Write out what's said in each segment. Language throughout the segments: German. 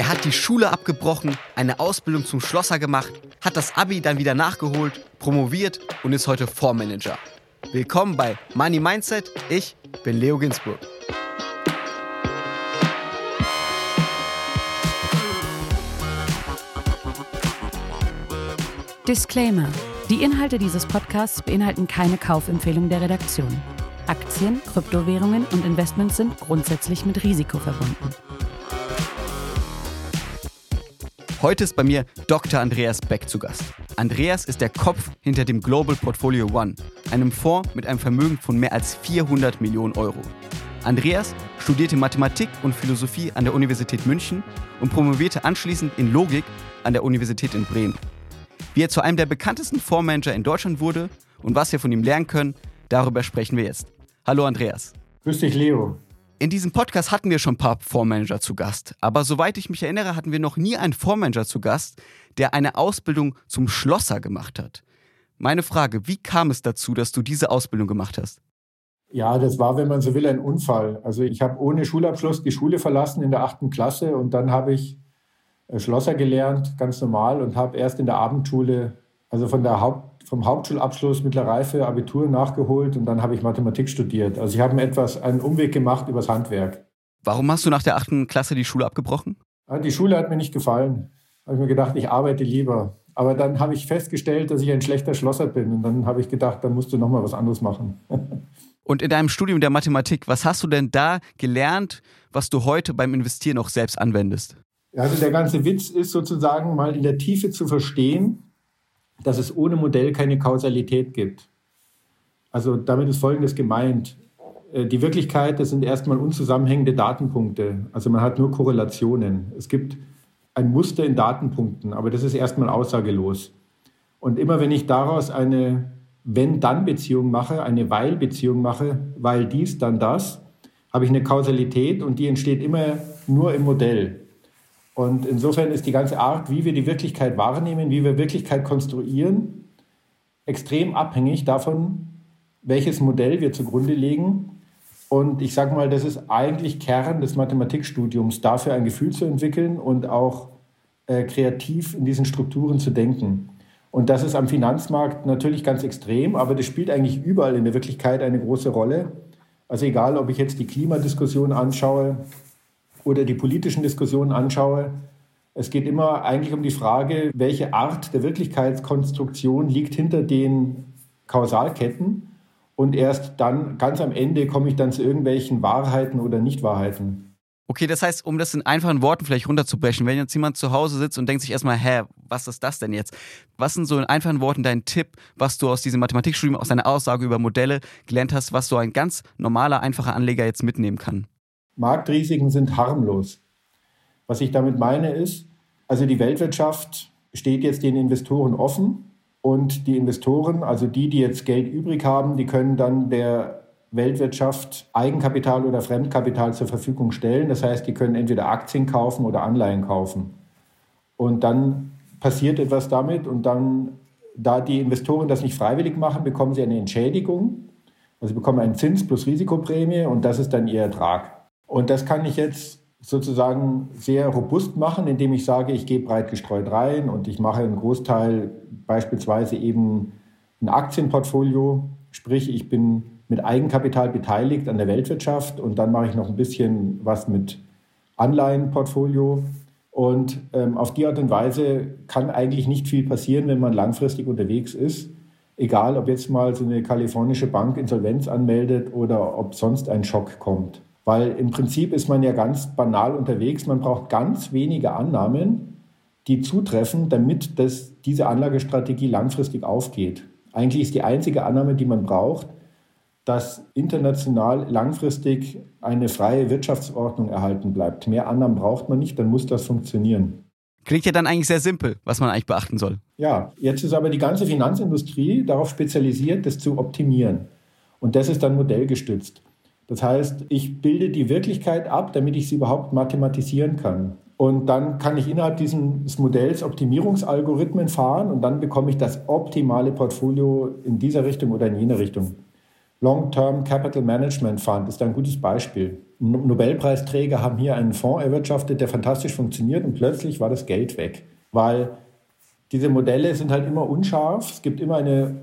Er hat die Schule abgebrochen, eine Ausbildung zum Schlosser gemacht, hat das Abi dann wieder nachgeholt, promoviert und ist heute Fondsmanager. Willkommen bei Money Mindset. Ich bin Leo Ginsburg. Disclaimer. Die Inhalte dieses Podcasts beinhalten keine Kaufempfehlung der Redaktion. Aktien, Kryptowährungen und Investments sind grundsätzlich mit Risiko verbunden. Heute ist bei mir Dr. Andreas Beck zu Gast. Andreas ist der Kopf hinter dem Global Portfolio One, einem Fonds mit einem Vermögen von mehr als 400 Millionen Euro. Andreas studierte Mathematik und Philosophie an der Universität München und promovierte anschließend in Logik an der Universität in Bremen. Wie er zu einem der bekanntesten Fondsmanager in Deutschland wurde und was wir von ihm lernen können, darüber sprechen wir jetzt. Hallo Andreas. Grüß dich, Leo. In diesem Podcast hatten wir schon ein paar Fondsmanager zu Gast. Aber soweit ich mich erinnere, hatten wir noch nie einen Fondsmanager zu Gast, der eine Ausbildung zum Schlosser gemacht hat. Meine Frage, wie kam es dazu, dass du diese Ausbildung gemacht hast? Ja, das war, wenn man so will, ein Unfall. Also ich habe ohne Schulabschluss die Schule verlassen in der achten Klasse und dann habe ich äh, Schlosser gelernt, ganz normal, und habe erst in der Abendschule, also von der Haupt vom Hauptschulabschluss mittlere Reife, Abitur nachgeholt und dann habe ich Mathematik studiert. Also ich habe etwas einen Umweg gemacht übers Handwerk. Warum hast du nach der achten Klasse die Schule abgebrochen? Die Schule hat mir nicht gefallen. Da habe ich mir gedacht, ich arbeite lieber. Aber dann habe ich festgestellt, dass ich ein schlechter Schlosser bin. Und dann habe ich gedacht, dann musst du noch mal was anderes machen. Und in deinem Studium der Mathematik, was hast du denn da gelernt, was du heute beim Investieren auch selbst anwendest? Also der ganze Witz ist sozusagen mal in der Tiefe zu verstehen, dass es ohne Modell keine Kausalität gibt. Also damit ist Folgendes gemeint. Äh, die Wirklichkeit, das sind erstmal unzusammenhängende Datenpunkte. Also man hat nur Korrelationen. Es gibt ein Muster in Datenpunkten, aber das ist erstmal aussagelos. Und immer wenn ich daraus eine Wenn-Dann-Beziehung mache, eine Weil-Beziehung mache, weil dies, dann das, habe ich eine Kausalität und die entsteht immer nur im Modell. Und insofern ist die ganze Art, wie wir die Wirklichkeit wahrnehmen, wie wir Wirklichkeit konstruieren, extrem abhängig davon, welches Modell wir zugrunde legen. Und ich sage mal, das ist eigentlich Kern des Mathematikstudiums, dafür ein Gefühl zu entwickeln und auch äh, kreativ in diesen Strukturen zu denken. Und das ist am Finanzmarkt natürlich ganz extrem, aber das spielt eigentlich überall in der Wirklichkeit eine große Rolle. Also egal, ob ich jetzt die Klimadiskussion anschaue, oder die politischen Diskussionen anschaue, es geht immer eigentlich um die Frage, welche Art der Wirklichkeitskonstruktion liegt hinter den Kausalketten. Und erst dann, ganz am Ende, komme ich dann zu irgendwelchen Wahrheiten oder Nichtwahrheiten. Okay, das heißt, um das in einfachen Worten vielleicht runterzubrechen, wenn jetzt jemand zu Hause sitzt und denkt sich erstmal, hä, was ist das denn jetzt? Was sind so in einfachen Worten dein Tipp, was du aus diesem Mathematikstudium, aus deiner Aussage über Modelle gelernt hast, was so ein ganz normaler, einfacher Anleger jetzt mitnehmen kann? Marktrisiken sind harmlos. Was ich damit meine ist, also die Weltwirtschaft steht jetzt den Investoren offen und die Investoren, also die, die jetzt Geld übrig haben, die können dann der Weltwirtschaft Eigenkapital oder Fremdkapital zur Verfügung stellen. Das heißt, die können entweder Aktien kaufen oder Anleihen kaufen. Und dann passiert etwas damit und dann, da die Investoren das nicht freiwillig machen, bekommen sie eine Entschädigung. Also sie bekommen einen Zins plus Risikoprämie und das ist dann ihr Ertrag. Und das kann ich jetzt sozusagen sehr robust machen, indem ich sage, ich gehe breit gestreut rein und ich mache einen Großteil beispielsweise eben ein Aktienportfolio, sprich ich bin mit Eigenkapital beteiligt an der Weltwirtschaft und dann mache ich noch ein bisschen was mit Anleihenportfolio. Und ähm, auf die Art und Weise kann eigentlich nicht viel passieren, wenn man langfristig unterwegs ist. Egal, ob jetzt mal so eine kalifornische Bank Insolvenz anmeldet oder ob sonst ein Schock kommt. Weil im Prinzip ist man ja ganz banal unterwegs. Man braucht ganz wenige Annahmen, die zutreffen, damit das, diese Anlagestrategie langfristig aufgeht. Eigentlich ist die einzige Annahme, die man braucht, dass international langfristig eine freie Wirtschaftsordnung erhalten bleibt. Mehr Annahmen braucht man nicht, dann muss das funktionieren. Klingt ja dann eigentlich sehr simpel, was man eigentlich beachten soll. Ja, jetzt ist aber die ganze Finanzindustrie darauf spezialisiert, das zu optimieren. Und das ist dann modellgestützt. Das heißt, ich bilde die Wirklichkeit ab, damit ich sie überhaupt mathematisieren kann. Und dann kann ich innerhalb dieses Modells Optimierungsalgorithmen fahren und dann bekomme ich das optimale Portfolio in dieser Richtung oder in jener Richtung. Long-Term Capital Management Fund ist ein gutes Beispiel. Nobelpreisträger haben hier einen Fonds erwirtschaftet, der fantastisch funktioniert und plötzlich war das Geld weg. Weil diese Modelle sind halt immer unscharf. Es gibt immer eine,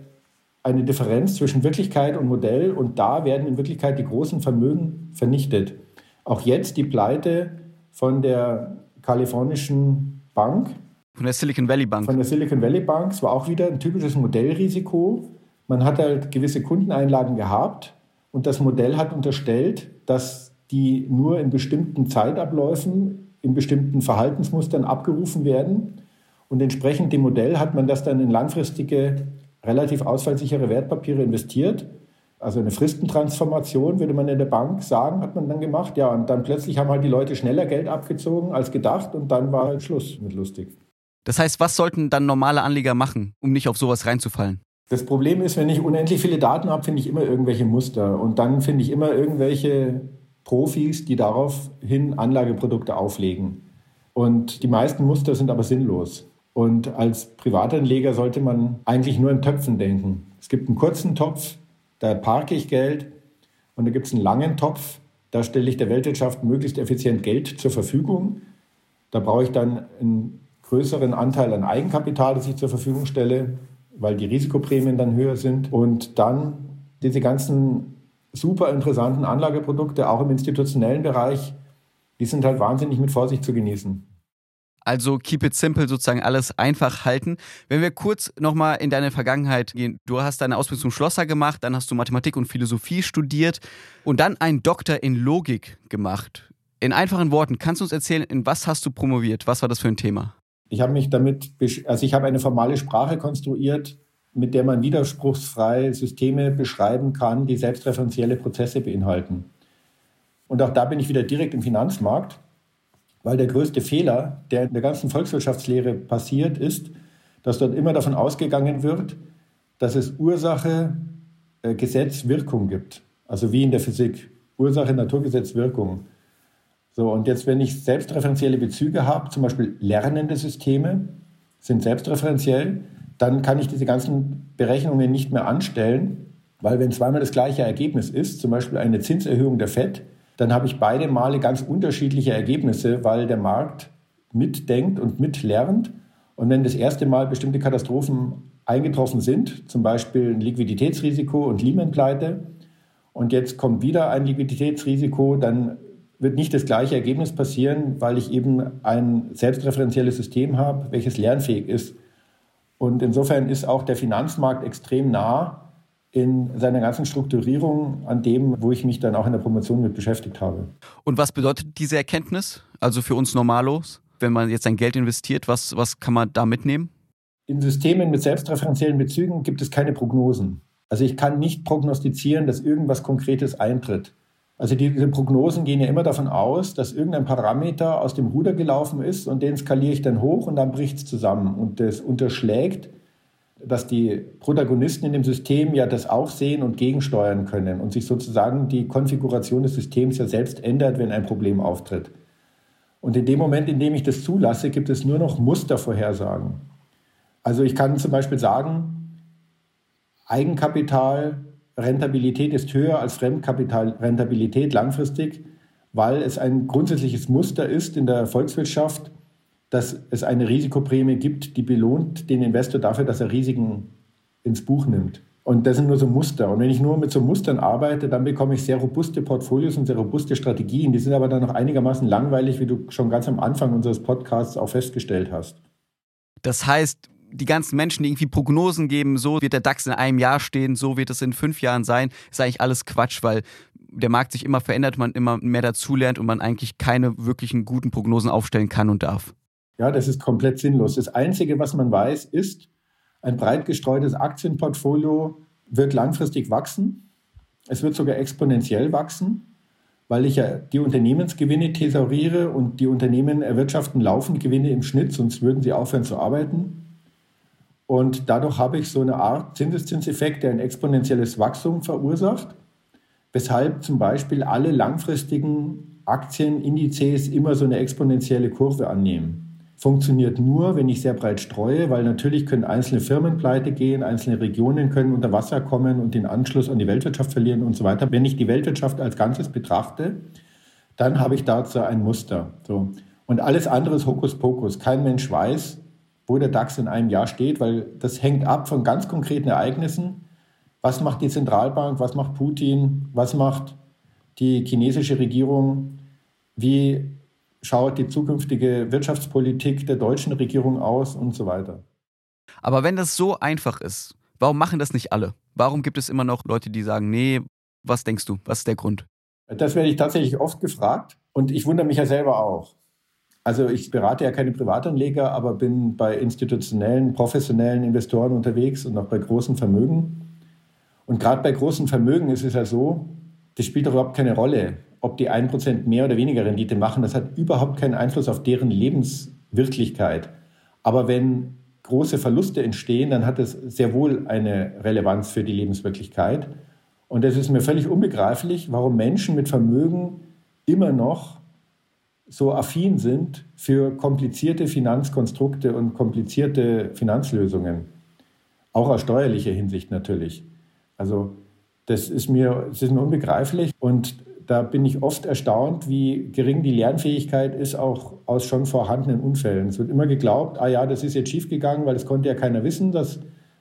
eine Differenz zwischen Wirklichkeit und Modell und da werden in Wirklichkeit die großen Vermögen vernichtet. Auch jetzt die Pleite von der kalifornischen Bank. Von der Silicon Valley Bank. Von der Silicon Valley Bank. Es war auch wieder ein typisches Modellrisiko. Man hat halt gewisse Kundeneinlagen gehabt und das Modell hat unterstellt, dass die nur in bestimmten Zeitabläufen, in bestimmten Verhaltensmustern abgerufen werden. Und entsprechend dem Modell hat man das dann in langfristige, relativ ausfallsichere Wertpapiere investiert. Also eine Fristentransformation, würde man in der Bank sagen, hat man dann gemacht. Ja, und dann plötzlich haben halt die Leute schneller Geld abgezogen als gedacht und dann war halt Schluss mit lustig. Das heißt, was sollten dann normale Anleger machen, um nicht auf sowas reinzufallen? Das Problem ist, wenn ich unendlich viele Daten habe, finde ich immer irgendwelche Muster. Und dann finde ich immer irgendwelche Profis, die daraufhin Anlageprodukte auflegen. Und die meisten Muster sind aber sinnlos. Und als Privatanleger sollte man eigentlich nur in Töpfen denken. Es gibt einen kurzen Topf, da parke ich Geld. Und da gibt es einen langen Topf, da stelle ich der Weltwirtschaft möglichst effizient Geld zur Verfügung. Da brauche ich dann einen größeren Anteil an Eigenkapital, das ich zur Verfügung stelle weil die Risikoprämien dann höher sind. Und dann diese ganzen super interessanten Anlageprodukte, auch im institutionellen Bereich, die sind halt wahnsinnig mit Vorsicht zu genießen. Also keep it simple, sozusagen alles einfach halten. Wenn wir kurz nochmal in deine Vergangenheit gehen. Du hast deine Ausbildung zum Schlosser gemacht, dann hast du Mathematik und Philosophie studiert und dann einen Doktor in Logik gemacht. In einfachen Worten, kannst du uns erzählen, in was hast du promoviert? Was war das für ein Thema? Ich habe mich damit, also ich habe eine formale Sprache konstruiert, mit der man widerspruchsfrei Systeme beschreiben kann, die selbstreferenzielle Prozesse beinhalten. Und auch da bin ich wieder direkt im Finanzmarkt, weil der größte Fehler, der in der ganzen Volkswirtschaftslehre passiert, ist, dass dort immer davon ausgegangen wird, dass es Ursache, äh, Gesetz, Wirkung gibt. Also wie in der Physik. Ursache, Naturgesetz, Wirkung. So, und jetzt, wenn ich selbstreferenzielle Bezüge habe, zum Beispiel lernende Systeme sind selbstreferenziell, dann kann ich diese ganzen Berechnungen nicht mehr anstellen, weil wenn zweimal das gleiche Ergebnis ist, zum Beispiel eine Zinserhöhung der FED, dann habe ich beide Male ganz unterschiedliche Ergebnisse, weil der Markt mitdenkt und mitlernt. Und wenn das erste Mal bestimmte Katastrophen eingetroffen sind, zum Beispiel ein Liquiditätsrisiko und Lehman-Pleite, und jetzt kommt wieder ein Liquiditätsrisiko, dann wird nicht das gleiche Ergebnis passieren, weil ich eben ein selbstreferenzielles System habe, welches lernfähig ist. Und insofern ist auch der Finanzmarkt extrem nah in seiner ganzen Strukturierung an dem, wo ich mich dann auch in der Promotion mit beschäftigt habe. Und was bedeutet diese Erkenntnis, also für uns Normalos, wenn man jetzt sein Geld investiert, was, was kann man da mitnehmen? In Systemen mit selbstreferenziellen Bezügen gibt es keine Prognosen. Also ich kann nicht prognostizieren, dass irgendwas Konkretes eintritt. Also diese Prognosen gehen ja immer davon aus, dass irgendein Parameter aus dem Ruder gelaufen ist und den skaliere ich dann hoch und dann bricht es zusammen. Und das unterschlägt, dass die Protagonisten in dem System ja das auch sehen und gegensteuern können und sich sozusagen die Konfiguration des Systems ja selbst ändert, wenn ein Problem auftritt. Und in dem Moment, in dem ich das zulasse, gibt es nur noch Mustervorhersagen. Also ich kann zum Beispiel sagen, Eigenkapital Rentabilität ist höher als Fremdkapitalrentabilität langfristig, weil es ein grundsätzliches Muster ist in der Volkswirtschaft, dass es eine Risikoprämie gibt, die belohnt den Investor dafür, dass er Risiken ins Buch nimmt. Und das sind nur so Muster. Und wenn ich nur mit so Mustern arbeite, dann bekomme ich sehr robuste Portfolios und sehr robuste Strategien. Die sind aber dann noch einigermaßen langweilig, wie du schon ganz am Anfang unseres Podcasts auch festgestellt hast. Das heißt, die ganzen Menschen, die irgendwie Prognosen geben, so wird der DAX in einem Jahr stehen, so wird es in fünf Jahren sein, ist eigentlich alles Quatsch, weil der Markt sich immer verändert, man immer mehr dazulernt und man eigentlich keine wirklichen guten Prognosen aufstellen kann und darf. Ja, das ist komplett sinnlos. Das Einzige, was man weiß, ist, ein breit gestreutes Aktienportfolio wird langfristig wachsen. Es wird sogar exponentiell wachsen, weil ich ja die Unternehmensgewinne thesauriere und die Unternehmen erwirtschaften laufend Gewinne im Schnitt, sonst würden sie aufhören zu arbeiten. Und dadurch habe ich so eine Art Zinseszinseffekt, der ein exponentielles Wachstum verursacht, weshalb zum Beispiel alle langfristigen Aktienindizes immer so eine exponentielle Kurve annehmen. Funktioniert nur, wenn ich sehr breit streue, weil natürlich können einzelne Firmen pleite gehen, einzelne Regionen können unter Wasser kommen und den Anschluss an die Weltwirtschaft verlieren und so weiter. Wenn ich die Weltwirtschaft als Ganzes betrachte, dann habe ich dazu ein Muster. So. Und alles andere ist Hokuspokus. Kein Mensch weiß, wo der DAX in einem Jahr steht, weil das hängt ab von ganz konkreten Ereignissen. Was macht die Zentralbank? Was macht Putin? Was macht die chinesische Regierung? Wie schaut die zukünftige Wirtschaftspolitik der deutschen Regierung aus und so weiter? Aber wenn das so einfach ist, warum machen das nicht alle? Warum gibt es immer noch Leute, die sagen, nee, was denkst du? Was ist der Grund? Das werde ich tatsächlich oft gefragt und ich wundere mich ja selber auch. Also ich berate ja keine Privatanleger, aber bin bei institutionellen, professionellen Investoren unterwegs und auch bei großen Vermögen. Und gerade bei großen Vermögen ist es ja so, das spielt doch überhaupt keine Rolle, ob die 1% mehr oder weniger Rendite machen. Das hat überhaupt keinen Einfluss auf deren Lebenswirklichkeit. Aber wenn große Verluste entstehen, dann hat es sehr wohl eine Relevanz für die Lebenswirklichkeit. Und es ist mir völlig unbegreiflich, warum Menschen mit Vermögen immer noch so affin sind für komplizierte Finanzkonstrukte und komplizierte Finanzlösungen. Auch aus steuerlicher Hinsicht natürlich. Also das ist mir, das ist mir unbegreiflich und da bin ich oft erstaunt, wie gering die Lernfähigkeit ist, auch aus schon vorhandenen Unfällen. Es wird immer geglaubt, ah ja, das ist jetzt schiefgegangen, weil es konnte ja keiner wissen, dass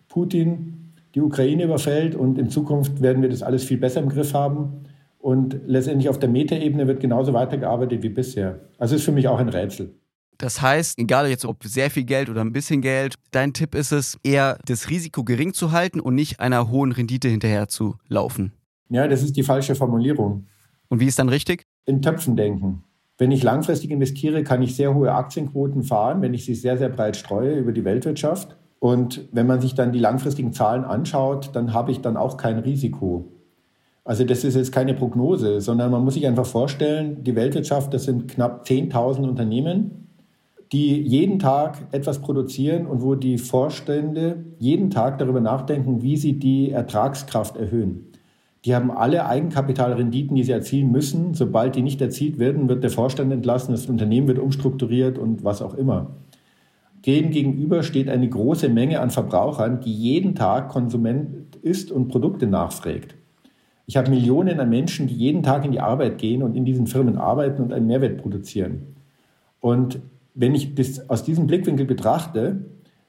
Putin die Ukraine überfällt und in Zukunft werden wir das alles viel besser im Griff haben. Und letztendlich auf der Metaebene wird genauso weitergearbeitet wie bisher. Also ist für mich auch ein Rätsel. Das heißt, egal jetzt ob sehr viel Geld oder ein bisschen Geld, dein Tipp ist es, eher das Risiko gering zu halten und nicht einer hohen Rendite hinterher zu laufen. Ja, das ist die falsche Formulierung. Und wie ist dann richtig? In Töpfen denken. Wenn ich langfristig investiere, kann ich sehr hohe Aktienquoten fahren, wenn ich sie sehr, sehr breit streue über die Weltwirtschaft. Und wenn man sich dann die langfristigen Zahlen anschaut, dann habe ich dann auch kein Risiko. Also das ist jetzt keine Prognose, sondern man muss sich einfach vorstellen, die Weltwirtschaft, das sind knapp 10.000 Unternehmen, die jeden Tag etwas produzieren und wo die Vorstände jeden Tag darüber nachdenken, wie sie die Ertragskraft erhöhen. Die haben alle Eigenkapitalrenditen, die sie erzielen müssen. Sobald die nicht erzielt werden, wird der Vorstand entlassen, das Unternehmen wird umstrukturiert und was auch immer. Dem gegenüber steht eine große Menge an Verbrauchern, die jeden Tag Konsument ist und Produkte nachfragt. Ich habe Millionen an Menschen, die jeden Tag in die Arbeit gehen und in diesen Firmen arbeiten und einen Mehrwert produzieren. Und wenn ich das aus diesem Blickwinkel betrachte,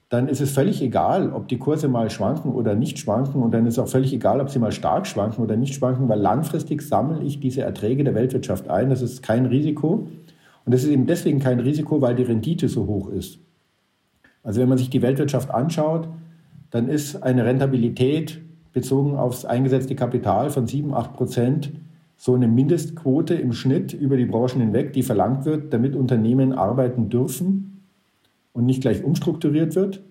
dann ist es völlig egal, ob die Kurse mal schwanken oder nicht schwanken. Und dann ist es auch völlig egal, ob sie mal stark schwanken oder nicht schwanken, weil langfristig sammle ich diese Erträge der Weltwirtschaft ein. Das ist kein Risiko. Und das ist eben deswegen kein Risiko, weil die Rendite so hoch ist. Also wenn man sich die Weltwirtschaft anschaut, dann ist eine Rentabilität bezogen aufs eingesetzte Kapital von 7, 8 Prozent so eine Mindestquote im Schnitt über die Branchen hinweg, die verlangt wird, damit Unternehmen arbeiten dürfen und nicht gleich umstrukturiert wird.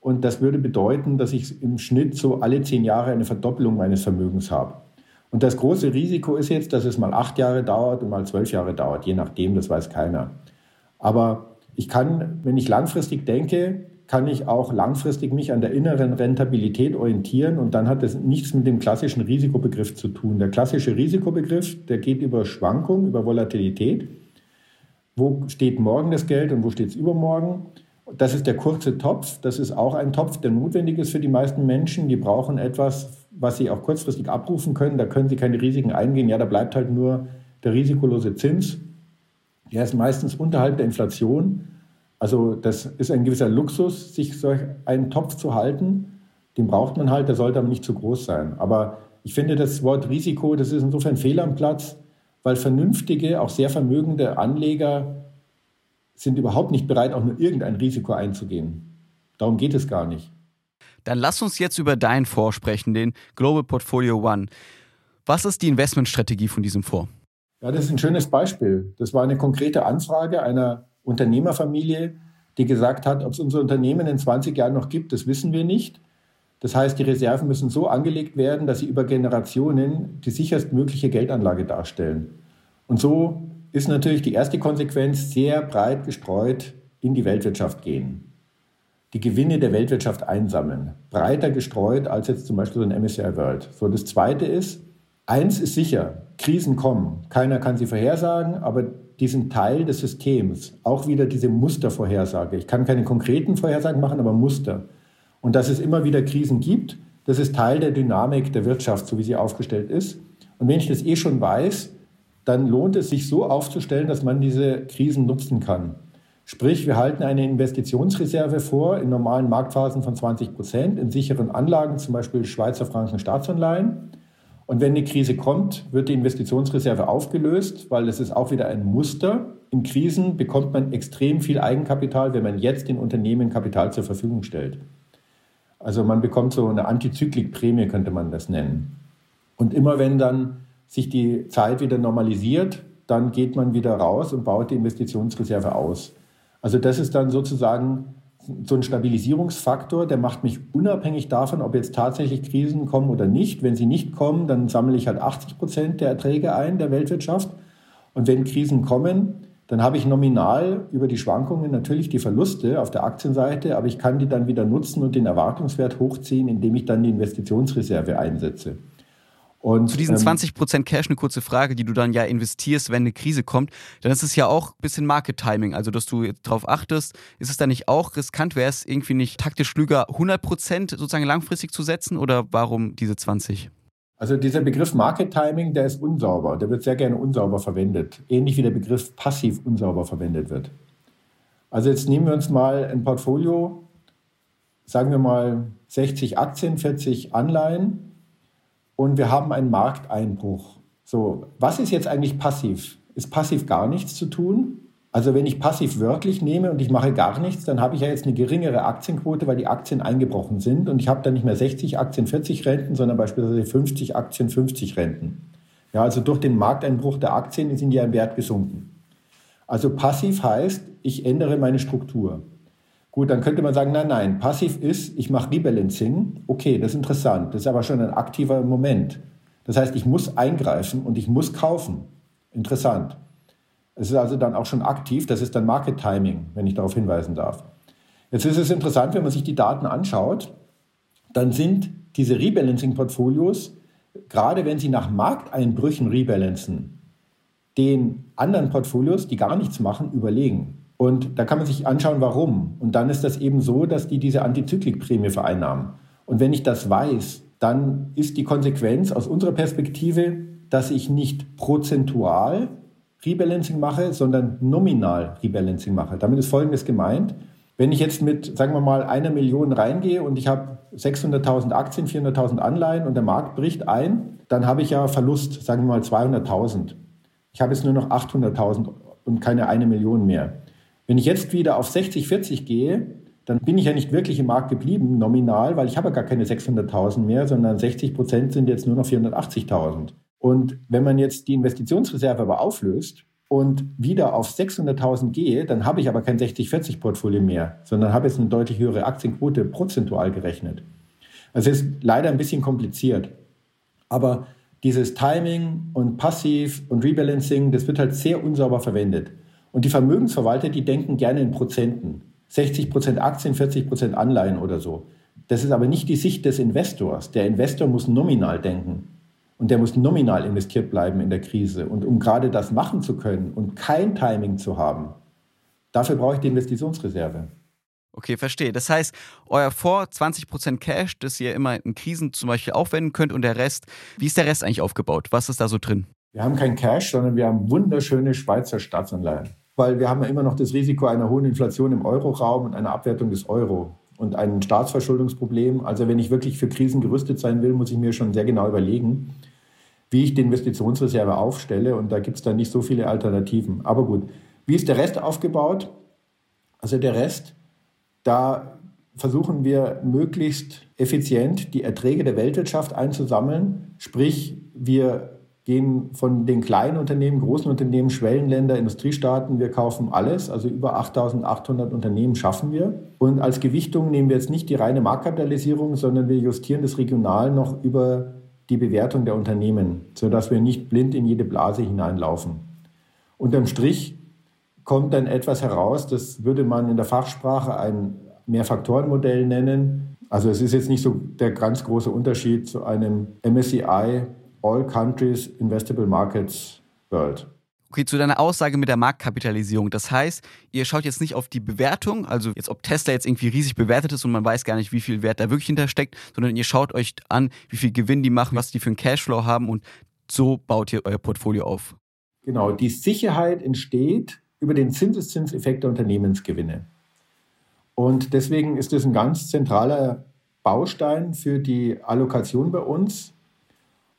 Und das würde bedeuten, dass ich im Schnitt so alle zehn Jahre eine Verdoppelung meines Vermögens habe. Und das große Risiko ist jetzt, dass es mal acht Jahre dauert und mal zwölf Jahre dauert, je nachdem, das weiß keiner. Aber ich kann, wenn ich langfristig denke, kann ich auch langfristig mich an der inneren Rentabilität orientieren und dann hat das nichts mit dem klassischen Risikobegriff zu tun. Der klassische Risikobegriff, der geht über Schwankung, über Volatilität. Wo steht morgen das Geld und wo steht es übermorgen? Das ist der kurze Topf. Das ist auch ein Topf, der notwendig ist für die meisten Menschen. Die brauchen etwas, was sie auch kurzfristig abrufen können. Da können sie keine Risiken eingehen. Ja, da bleibt halt nur der risikolose Zins. Der ist meistens unterhalb der Inflation. Also das ist ein gewisser Luxus, sich solch einen Topf zu halten. Den braucht man halt, der sollte aber nicht zu groß sein. Aber ich finde das Wort Risiko, das ist insofern fehl am Platz, weil vernünftige, auch sehr vermögende Anleger sind überhaupt nicht bereit, auch nur irgendein Risiko einzugehen. Darum geht es gar nicht. Dann lass uns jetzt über deinen Fonds sprechen, den Global Portfolio One. Was ist die Investmentstrategie von diesem Fonds? Ja, das ist ein schönes Beispiel. Das war eine konkrete Anfrage einer Unternehmerfamilie, die gesagt hat, ob es unser Unternehmen in 20 Jahren noch gibt, das wissen wir nicht. Das heißt, die Reserven müssen so angelegt werden, dass sie über Generationen die sicherstmögliche Geldanlage darstellen. Und so ist natürlich die erste Konsequenz sehr breit gestreut in die Weltwirtschaft gehen. Die Gewinne der Weltwirtschaft einsammeln. Breiter gestreut als jetzt zum Beispiel so ein MSCI World. So, das zweite ist, Eins ist sicher, Krisen kommen. Keiner kann sie vorhersagen, aber die sind Teil des Systems. Auch wieder diese Mustervorhersage. Ich kann keine konkreten Vorhersagen machen, aber Muster. Und dass es immer wieder Krisen gibt, das ist Teil der Dynamik der Wirtschaft, so wie sie aufgestellt ist. Und wenn ich das eh schon weiß, dann lohnt es sich so aufzustellen, dass man diese Krisen nutzen kann. Sprich, wir halten eine Investitionsreserve vor in normalen Marktphasen von 20 Prozent, in sicheren Anlagen, zum Beispiel Schweizer Franken Staatsanleihen. Und wenn eine Krise kommt, wird die Investitionsreserve aufgelöst, weil es ist auch wieder ein Muster. In Krisen bekommt man extrem viel Eigenkapital, wenn man jetzt den Unternehmen Kapital zur Verfügung stellt. Also man bekommt so eine Antizyklikprämie, könnte man das nennen. Und immer wenn dann sich die Zeit wieder normalisiert, dann geht man wieder raus und baut die Investitionsreserve aus. Also das ist dann sozusagen so ein Stabilisierungsfaktor, der macht mich unabhängig davon, ob jetzt tatsächlich Krisen kommen oder nicht. Wenn sie nicht kommen, dann sammle ich halt 80 Prozent der Erträge ein der Weltwirtschaft. Und wenn Krisen kommen, dann habe ich nominal über die Schwankungen natürlich die Verluste auf der Aktienseite, aber ich kann die dann wieder nutzen und den Erwartungswert hochziehen, indem ich dann die Investitionsreserve einsetze. Und, Zu diesen ähm, 20% Cash eine kurze Frage, die du dann ja investierst, wenn eine Krise kommt. Dann ist es ja auch ein bisschen Market Timing, also dass du darauf achtest. Ist es dann nicht auch riskant? Wäre es irgendwie nicht taktisch klüger, 100% sozusagen langfristig zu setzen oder warum diese 20? Also dieser Begriff Market Timing, der ist unsauber. Der wird sehr gerne unsauber verwendet. Ähnlich wie der Begriff passiv unsauber verwendet wird. Also jetzt nehmen wir uns mal ein Portfolio, sagen wir mal 60 Aktien, 40 Anleihen und wir haben einen Markteinbruch. So, was ist jetzt eigentlich passiv? Ist passiv gar nichts zu tun? Also wenn ich passiv wörtlich nehme und ich mache gar nichts, dann habe ich ja jetzt eine geringere Aktienquote, weil die Aktien eingebrochen sind und ich habe dann nicht mehr 60 Aktien 40 Renten, sondern beispielsweise 50 Aktien 50 Renten. Ja, also durch den Markteinbruch der Aktien sind die im Wert gesunken. Also passiv heißt, ich ändere meine Struktur. Gut, dann könnte man sagen, nein, nein, passiv ist, ich mache Rebalancing. Okay, das ist interessant. Das ist aber schon ein aktiver Moment. Das heißt, ich muss eingreifen und ich muss kaufen. Interessant. Es ist also dann auch schon aktiv. Das ist dann Market Timing, wenn ich darauf hinweisen darf. Jetzt ist es interessant, wenn man sich die Daten anschaut, dann sind diese Rebalancing-Portfolios, gerade wenn sie nach Markteinbrüchen rebalancen, den anderen Portfolios, die gar nichts machen, überlegen. Und da kann man sich anschauen, warum. Und dann ist das eben so, dass die diese Antizyklikprämie vereinnahmen. Und wenn ich das weiß, dann ist die Konsequenz aus unserer Perspektive, dass ich nicht prozentual Rebalancing mache, sondern nominal Rebalancing mache. Damit ist Folgendes gemeint. Wenn ich jetzt mit, sagen wir mal, einer Million reingehe und ich habe 600.000 Aktien, 400.000 Anleihen und der Markt bricht ein, dann habe ich ja Verlust, sagen wir mal 200.000. Ich habe jetzt nur noch 800.000 und keine eine Million mehr. Wenn ich jetzt wieder auf 60, 40 gehe, dann bin ich ja nicht wirklich im Markt geblieben, nominal, weil ich habe ja gar keine 600.000 mehr, sondern 60 Prozent sind jetzt nur noch 480.000. Und wenn man jetzt die Investitionsreserve aber auflöst und wieder auf 600.000 gehe, dann habe ich aber kein 60-40-Portfolio mehr, sondern habe jetzt eine deutlich höhere Aktienquote prozentual gerechnet. Also es ist leider ein bisschen kompliziert. Aber dieses Timing und Passiv und Rebalancing, das wird halt sehr unsauber verwendet. Und die Vermögensverwalter, die denken gerne in Prozenten. 60 Prozent Aktien, 40 Prozent Anleihen oder so. Das ist aber nicht die Sicht des Investors. Der Investor muss nominal denken. Und der muss nominal investiert bleiben in der Krise. Und um gerade das machen zu können und kein Timing zu haben, dafür brauche ich die Investitionsreserve. Okay, verstehe. Das heißt, euer Vor 20% Cash, das ihr immer in Krisen zum Beispiel aufwenden könnt und der Rest, wie ist der Rest eigentlich aufgebaut? Was ist da so drin? Wir haben kein Cash, sondern wir haben wunderschöne Schweizer Staatsanleihen weil wir haben ja immer noch das Risiko einer hohen Inflation im Euroraum und einer Abwertung des Euro und ein Staatsverschuldungsproblem. Also wenn ich wirklich für Krisen gerüstet sein will, muss ich mir schon sehr genau überlegen, wie ich die Investitionsreserve aufstelle. Und da gibt es dann nicht so viele Alternativen. Aber gut, wie ist der Rest aufgebaut? Also der Rest, da versuchen wir möglichst effizient die Erträge der Weltwirtschaft einzusammeln. Sprich, wir gehen von den kleinen Unternehmen, großen Unternehmen, Schwellenländer, Industriestaaten. Wir kaufen alles, also über 8.800 Unternehmen schaffen wir. Und als Gewichtung nehmen wir jetzt nicht die reine Marktkapitalisierung, sondern wir justieren das regional noch über die Bewertung der Unternehmen, sodass wir nicht blind in jede Blase hineinlaufen. Unterm Strich kommt dann etwas heraus, das würde man in der Fachsprache ein Mehrfaktorenmodell nennen. Also es ist jetzt nicht so der ganz große Unterschied zu einem MSCI All Countries Investable Markets World. Okay, zu deiner Aussage mit der Marktkapitalisierung. Das heißt, ihr schaut jetzt nicht auf die Bewertung, also jetzt ob Tesla jetzt irgendwie riesig bewertet ist und man weiß gar nicht, wie viel Wert da wirklich hintersteckt, sondern ihr schaut euch an, wie viel Gewinn die machen, was die für einen Cashflow haben und so baut ihr euer Portfolio auf. Genau, die Sicherheit entsteht über den Zinseszinseffekt der Unternehmensgewinne. Und deswegen ist es ein ganz zentraler Baustein für die Allokation bei uns.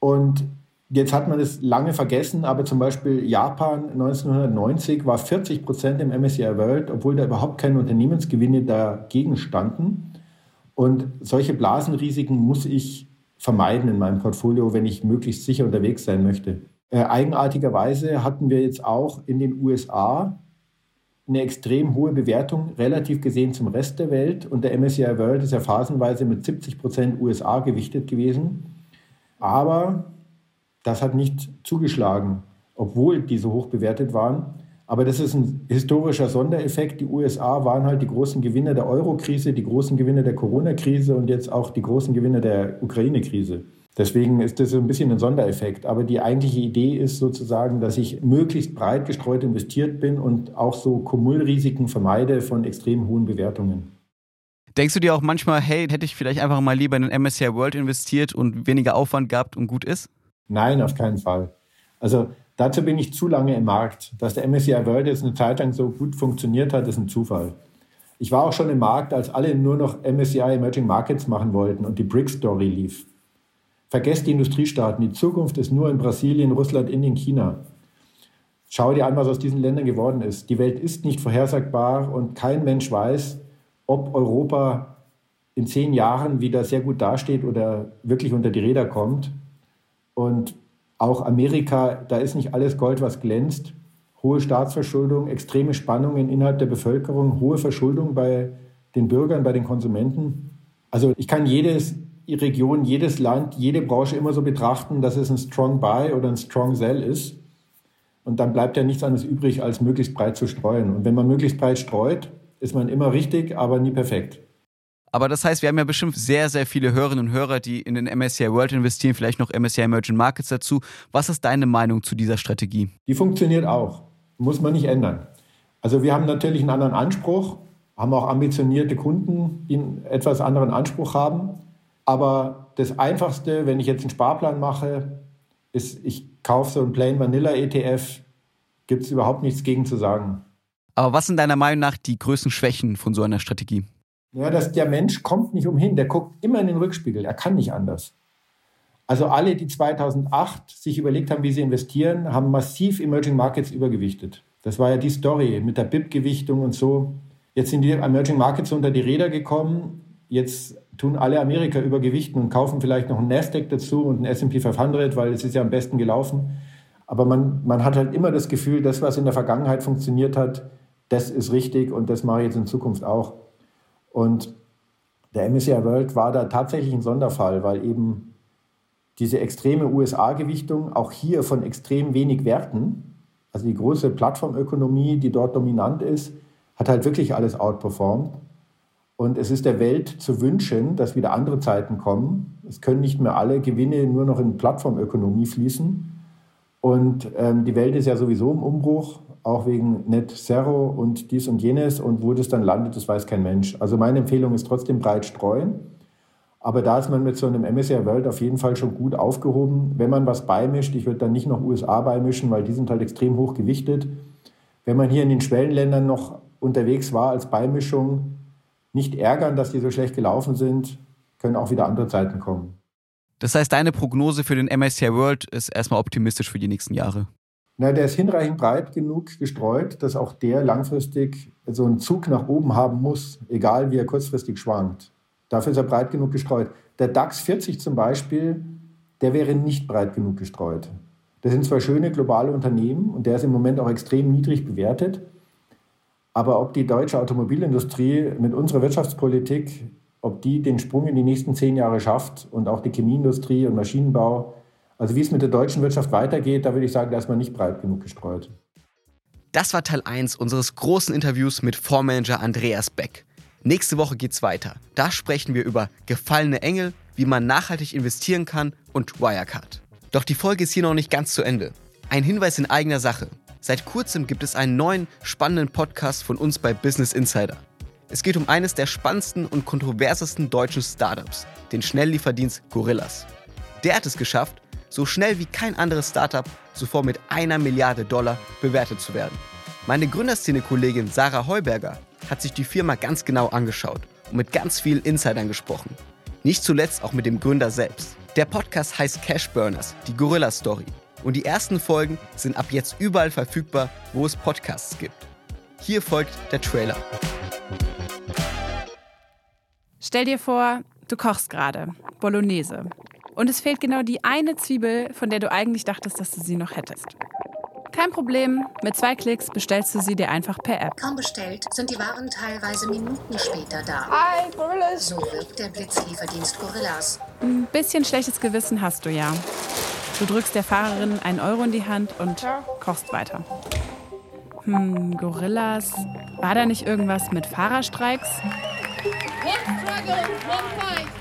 Und jetzt hat man es lange vergessen, aber zum Beispiel Japan 1990 war 40 Prozent im MSCI World, obwohl da überhaupt keine Unternehmensgewinne dagegen standen. Und solche Blasenrisiken muss ich vermeiden in meinem Portfolio, wenn ich möglichst sicher unterwegs sein möchte. Äh, eigenartigerweise hatten wir jetzt auch in den USA eine extrem hohe Bewertung relativ gesehen zum Rest der Welt. Und der MSCI World ist ja phasenweise mit 70 Prozent USA gewichtet gewesen. Aber das hat nicht zugeschlagen, obwohl die so hoch bewertet waren. Aber das ist ein historischer Sondereffekt. Die USA waren halt die großen Gewinner der Euro-Krise, die großen Gewinner der Corona-Krise und jetzt auch die großen Gewinner der Ukraine-Krise. Deswegen ist das ein bisschen ein Sondereffekt. Aber die eigentliche Idee ist sozusagen, dass ich möglichst breit gestreut investiert bin und auch so Kumullrisiken vermeide von extrem hohen Bewertungen. Denkst du dir auch manchmal, hey, hätte ich vielleicht einfach mal lieber in den MSCI World investiert und weniger Aufwand gehabt und gut ist? Nein, auf keinen Fall. Also dazu bin ich zu lange im Markt. Dass der MSCI World jetzt eine Zeit lang so gut funktioniert hat, ist ein Zufall. Ich war auch schon im Markt, als alle nur noch MSCI Emerging Markets machen wollten und die BRICS-Story lief. Vergesst die Industriestaaten. Die Zukunft ist nur in Brasilien, Russland, Indien, China. Schau dir an, was aus diesen Ländern geworden ist. Die Welt ist nicht vorhersagbar und kein Mensch weiß, ob Europa in zehn Jahren wieder sehr gut dasteht oder wirklich unter die Räder kommt. Und auch Amerika, da ist nicht alles Gold, was glänzt. Hohe Staatsverschuldung, extreme Spannungen innerhalb der Bevölkerung, hohe Verschuldung bei den Bürgern, bei den Konsumenten. Also ich kann jedes Region, jedes Land, jede Branche immer so betrachten, dass es ein Strong Buy oder ein Strong Sell ist. Und dann bleibt ja nichts anderes übrig, als möglichst breit zu streuen. Und wenn man möglichst breit streut, ist man immer richtig, aber nie perfekt. Aber das heißt, wir haben ja bestimmt sehr, sehr viele Hörerinnen und Hörer, die in den MSCI World investieren, vielleicht noch MSCI Emerging Markets dazu. Was ist deine Meinung zu dieser Strategie? Die funktioniert auch. Muss man nicht ändern. Also wir haben natürlich einen anderen Anspruch, haben auch ambitionierte Kunden, die einen etwas anderen Anspruch haben. Aber das Einfachste, wenn ich jetzt einen Sparplan mache, ist, ich kaufe so einen Plain Vanilla ETF, gibt es überhaupt nichts gegen zu sagen. Aber was sind deiner Meinung nach die größten Schwächen von so einer Strategie? Ja, dass der Mensch kommt nicht umhin, der guckt immer in den Rückspiegel, er kann nicht anders. Also alle, die 2008 sich überlegt haben, wie sie investieren, haben massiv Emerging Markets übergewichtet. Das war ja die Story mit der BIP-Gewichtung und so. Jetzt sind die Emerging Markets unter die Räder gekommen. Jetzt tun alle Amerika übergewichten und kaufen vielleicht noch ein Nasdaq dazu und ein S&P 500, weil es ist ja am besten gelaufen. Aber man, man hat halt immer das Gefühl, das, was in der Vergangenheit funktioniert hat, das ist richtig und das mache ich jetzt in Zukunft auch. Und der MSCI World war da tatsächlich ein Sonderfall, weil eben diese extreme USA-Gewichtung auch hier von extrem wenig Werten, also die große Plattformökonomie, die dort dominant ist, hat halt wirklich alles outperformed. Und es ist der Welt zu wünschen, dass wieder andere Zeiten kommen. Es können nicht mehr alle Gewinne nur noch in Plattformökonomie fließen. Und ähm, die Welt ist ja sowieso im Umbruch auch wegen Net Zero und dies und jenes. Und wo das dann landet, das weiß kein Mensch. Also meine Empfehlung ist trotzdem breit streuen. Aber da ist man mit so einem MSCI World auf jeden Fall schon gut aufgehoben. Wenn man was beimischt, ich würde dann nicht noch USA beimischen, weil die sind halt extrem hoch gewichtet. Wenn man hier in den Schwellenländern noch unterwegs war als Beimischung, nicht ärgern, dass die so schlecht gelaufen sind, können auch wieder andere Zeiten kommen. Das heißt, deine Prognose für den MSCI World ist erstmal optimistisch für die nächsten Jahre. Na, der ist hinreichend breit genug gestreut, dass auch der langfristig so einen Zug nach oben haben muss, egal wie er kurzfristig schwankt. Dafür ist er breit genug gestreut. Der DAX 40 zum Beispiel, der wäre nicht breit genug gestreut. Das sind zwar schöne globale Unternehmen und der ist im Moment auch extrem niedrig bewertet, aber ob die deutsche Automobilindustrie mit unserer Wirtschaftspolitik, ob die den Sprung in die nächsten zehn Jahre schafft und auch die Chemieindustrie und Maschinenbau, also wie es mit der deutschen Wirtschaft weitergeht, da würde ich sagen, da ist man nicht breit genug gestreut. Das war Teil 1 unseres großen Interviews mit Fondsmanager Andreas Beck. Nächste Woche geht's weiter. Da sprechen wir über gefallene Engel, wie man nachhaltig investieren kann und Wirecard. Doch die Folge ist hier noch nicht ganz zu Ende. Ein Hinweis in eigener Sache. Seit kurzem gibt es einen neuen, spannenden Podcast von uns bei Business Insider. Es geht um eines der spannendsten und kontroversesten deutschen Startups, den Schnelllieferdienst Gorillas. Der hat es geschafft, so schnell wie kein anderes Startup zuvor mit einer Milliarde Dollar bewertet zu werden. Meine Gründerszene-Kollegin Sarah Heuberger hat sich die Firma ganz genau angeschaut und mit ganz vielen Insidern gesprochen. Nicht zuletzt auch mit dem Gründer selbst. Der Podcast heißt Cash Burners, die Gorilla Story. Und die ersten Folgen sind ab jetzt überall verfügbar, wo es Podcasts gibt. Hier folgt der Trailer. Stell dir vor, du kochst gerade Bolognese. Und es fehlt genau die eine Zwiebel, von der du eigentlich dachtest, dass du sie noch hättest. Kein Problem, mit zwei Klicks bestellst du sie dir einfach per App. Kaum bestellt, sind die Waren teilweise Minuten später da. Hi, Gorillas. So wirkt der Blitzlieferdienst Gorillas. Ein bisschen schlechtes Gewissen hast du ja. Du drückst der Fahrerin einen Euro in die Hand und kochst weiter. Hm, Gorillas. War da nicht irgendwas mit Fahrerstreiks? One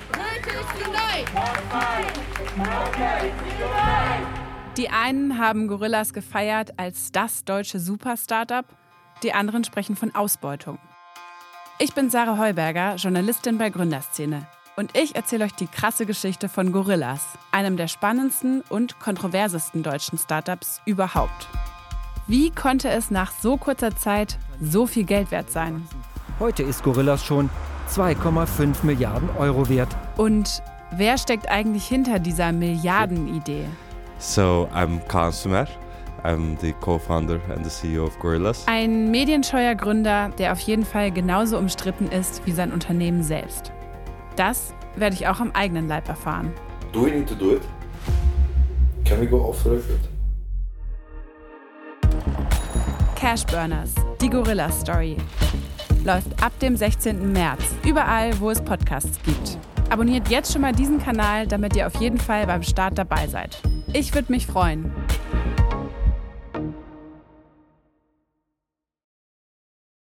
Die einen haben Gorillas gefeiert als das deutsche Super-Startup, die anderen sprechen von Ausbeutung. Ich bin Sarah Heuberger, Journalistin bei Gründerszene. Und ich erzähle euch die krasse Geschichte von Gorillas, einem der spannendsten und kontroversesten deutschen Startups überhaupt. Wie konnte es nach so kurzer Zeit so viel Geld wert sein? Heute ist Gorillas schon 2,5 Milliarden Euro wert. Und wer steckt eigentlich hinter dieser Milliardenidee? So I'm Kaan Sumer. I'm the co-founder and the CEO of Gorillas. Ein medienscheuer Gründer, der auf jeden Fall genauso umstritten ist wie sein Unternehmen selbst. Das werde ich auch am eigenen Leib erfahren. Do we need to do it? Can we go off the record? Cash Burners, die Gorilla Story. Läuft ab dem 16. März, überall, wo es Podcasts gibt. Abonniert jetzt schon mal diesen Kanal, damit ihr auf jeden Fall beim Start dabei seid. Ich würde mich freuen.